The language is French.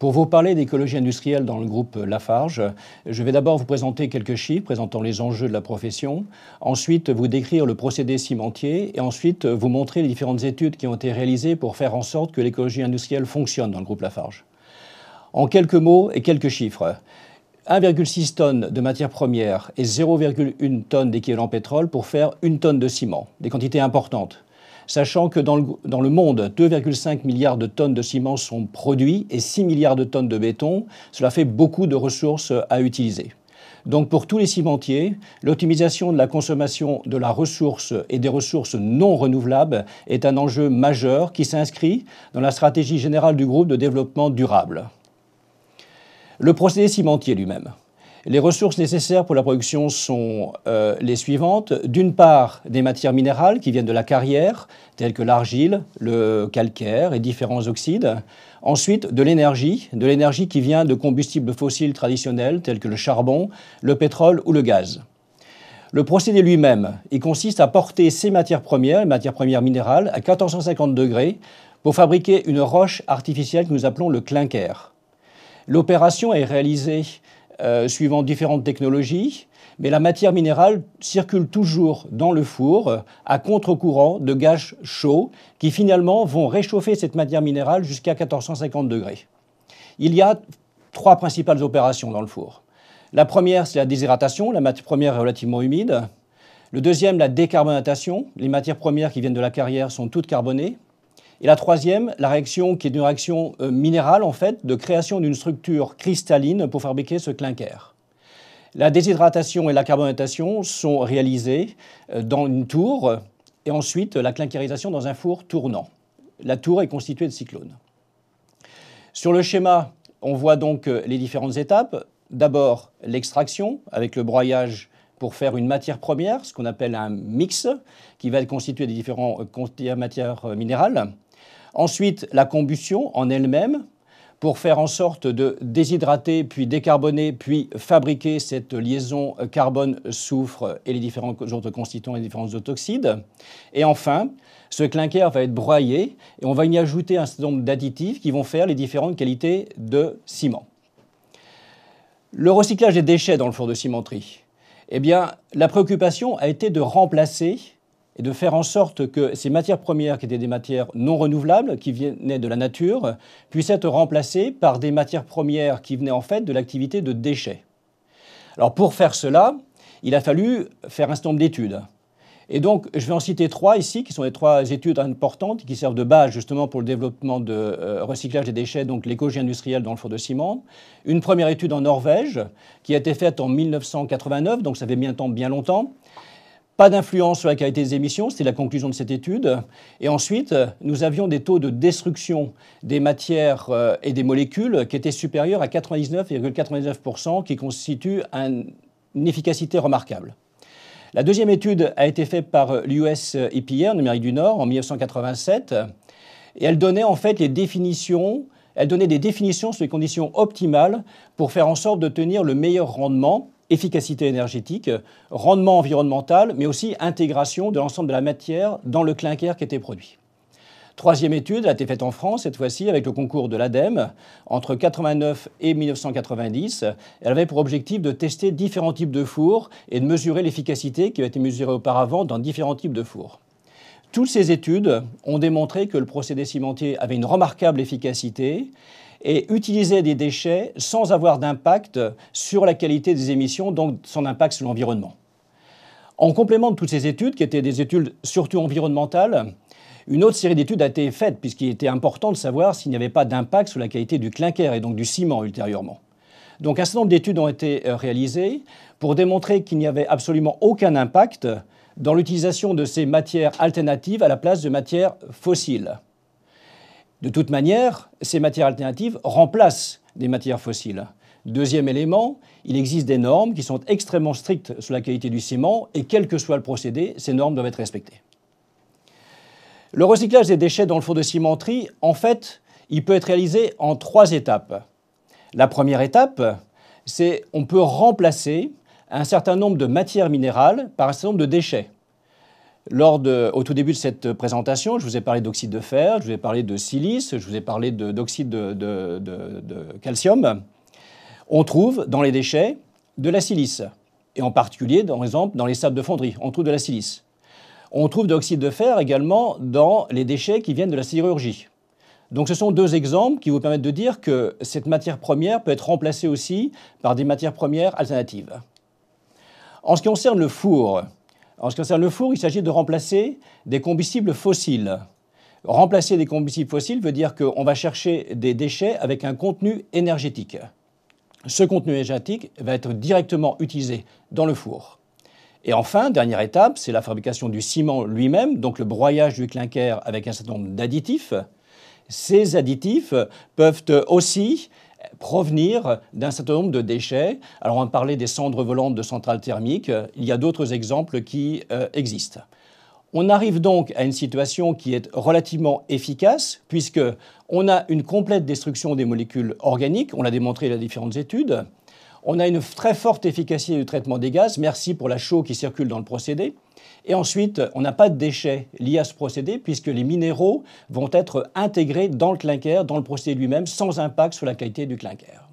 Pour vous parler d'écologie industrielle dans le groupe Lafarge, je vais d'abord vous présenter quelques chiffres présentant les enjeux de la profession, ensuite vous décrire le procédé cimentier et ensuite vous montrer les différentes études qui ont été réalisées pour faire en sorte que l'écologie industrielle fonctionne dans le groupe Lafarge. En quelques mots et quelques chiffres, 1,6 tonnes de matières premières et 0,1 tonne d'équivalent pétrole pour faire une tonne de ciment, des quantités importantes sachant que dans le, monde, 2,5 milliards de tonnes de ciment sont produits et 6 milliards de tonnes de béton. Cela fait beaucoup de ressources à utiliser. Donc pour tous les cimentiers, l'optimisation de la consommation de la ressource et des ressources non renouvelables est un enjeu majeur qui s'inscrit dans la stratégie générale du groupe de développement durable. Le procédé cimentier lui-même. Les ressources nécessaires pour la production sont euh, les suivantes. D'une part, des matières minérales qui viennent de la carrière, telles que l'argile, le calcaire et différents oxydes. Ensuite, de l'énergie, de l'énergie qui vient de combustibles fossiles traditionnels, tels que le charbon, le pétrole ou le gaz. Le procédé lui-même, il consiste à porter ces matières premières, les matières premières minérales, à 1450 degrés pour fabriquer une roche artificielle que nous appelons le clinker. L'opération est réalisée euh, suivant différentes technologies, mais la matière minérale circule toujours dans le four à contre-courant de gaz chauds qui finalement vont réchauffer cette matière minérale jusqu'à 1450 degrés. Il y a trois principales opérations dans le four. La première, c'est la déshydratation, la matière première est relativement humide. Le deuxième, la décarbonatation, les matières premières qui viennent de la carrière sont toutes carbonées. Et la troisième, la réaction qui est une réaction euh, minérale, en fait, de création d'une structure cristalline pour fabriquer ce clinker. La déshydratation et la carbonatation sont réalisées euh, dans une tour et ensuite la clinkerisation dans un four tournant. La tour est constituée de cyclones. Sur le schéma, on voit donc euh, les différentes étapes. D'abord, l'extraction avec le broyage pour faire une matière première, ce qu'on appelle un mix, qui va être constitué de différentes matières minérales. Ensuite, la combustion en elle-même, pour faire en sorte de déshydrater, puis décarboner, puis fabriquer cette liaison carbone-soufre et les différents autres constituants et les différents autoxydes. Et enfin, ce clinker va être broyé et on va y ajouter un certain nombre d'additifs qui vont faire les différentes qualités de ciment. Le recyclage des déchets dans le four de cimenterie. Eh bien, la préoccupation a été de remplacer et de faire en sorte que ces matières premières, qui étaient des matières non renouvelables, qui venaient de la nature, puissent être remplacées par des matières premières qui venaient en fait de l'activité de déchets. Alors pour faire cela, il a fallu faire un certain nombre d'études. Et donc, je vais en citer trois ici, qui sont les trois études importantes, qui servent de base justement pour le développement de euh, recyclage des déchets, donc l'écologie industrielle dans le four de ciment. Une première étude en Norvège, qui a été faite en 1989, donc ça fait bien, bien longtemps, pas d'influence sur la qualité des émissions, c'était la conclusion de cette étude. Et ensuite, nous avions des taux de destruction des matières euh, et des molécules qui étaient supérieurs à 99,99%, qui constituent une efficacité remarquable. La deuxième étude a été faite par l'US EPA en Amérique du Nord en 1987 et elle donnait en fait les définitions, elle donnait des définitions sur les conditions optimales pour faire en sorte de tenir le meilleur rendement efficacité énergétique, rendement environnemental, mais aussi intégration de l'ensemble de la matière dans le clinker qui était produit. Troisième étude a été faite en France, cette fois-ci avec le concours de l'ADEME, entre 1989 et 1990. Elle avait pour objectif de tester différents types de fours et de mesurer l'efficacité qui avait été mesurée auparavant dans différents types de fours. Toutes ces études ont démontré que le procédé cimentier avait une remarquable efficacité et utiliser des déchets sans avoir d'impact sur la qualité des émissions, donc son impact sur l'environnement. En complément de toutes ces études, qui étaient des études surtout environnementales, une autre série d'études a été faite, puisqu'il était important de savoir s'il n'y avait pas d'impact sur la qualité du clinker et donc du ciment ultérieurement. Donc un certain nombre d'études ont été euh, réalisées pour démontrer qu'il n'y avait absolument aucun impact dans l'utilisation de ces matières alternatives à la place de matières fossiles. De toute manière, ces matières alternatives remplacent des matières fossiles. Deuxième élément, il existe des normes qui sont extrêmement strictes sur la qualité du ciment et quel que soit le procédé, ces normes doivent être respectées. Le recyclage des déchets dans le four de cimenterie, en fait, il peut être réalisé en trois étapes. La première étape, c'est on peut remplacer un certain nombre de matières minérales par un certain nombre de déchets. Lors au tout début de cette présentation, je vous ai parlé d'oxyde de fer, je vous ai parlé de silice, je vous ai parlé d'oxyde de, de, calcium. On trouve dans les déchets de la silice, et en particulier, par exemple, dans les sables de fonderie, on trouve de la silice. On trouve de l'oxyde de fer également dans les déchets qui viennent de la sidérurgie. Donc ce sont deux exemples qui vous permettent de dire que cette matière première peut être remplacée aussi par des matières premières alternatives. En ce qui concerne le four, en ce qui concerne le four, il s'agit de remplacer des combustibles fossiles. Remplacer des combustibles fossiles veut dire qu'on va chercher des déchets avec un contenu énergétique. Ce contenu énergétique va être directement utilisé dans le four. Et enfin, dernière étape, c'est la fabrication du ciment lui-même, donc le broyage du clinker avec un certain nombre d'additifs. Ces additifs peuvent aussi provenir d'un certain nombre de déchets. Alors on parler des cendres volantes de centrales thermiques, il y a d'autres exemples qui euh, existent. On arrive donc à une situation qui est relativement efficace puisque on a une complète destruction des molécules organiques, on l'a démontré dans différentes études. On a une très forte efficacité du traitement des gaz, merci pour la chaux qui circule dans le procédé. Et ensuite, on n'a pas de déchets liés à ce procédé puisque les minéraux vont être intégrés dans le clinker, dans le procédé lui-même, sans impact sur la qualité du clinker.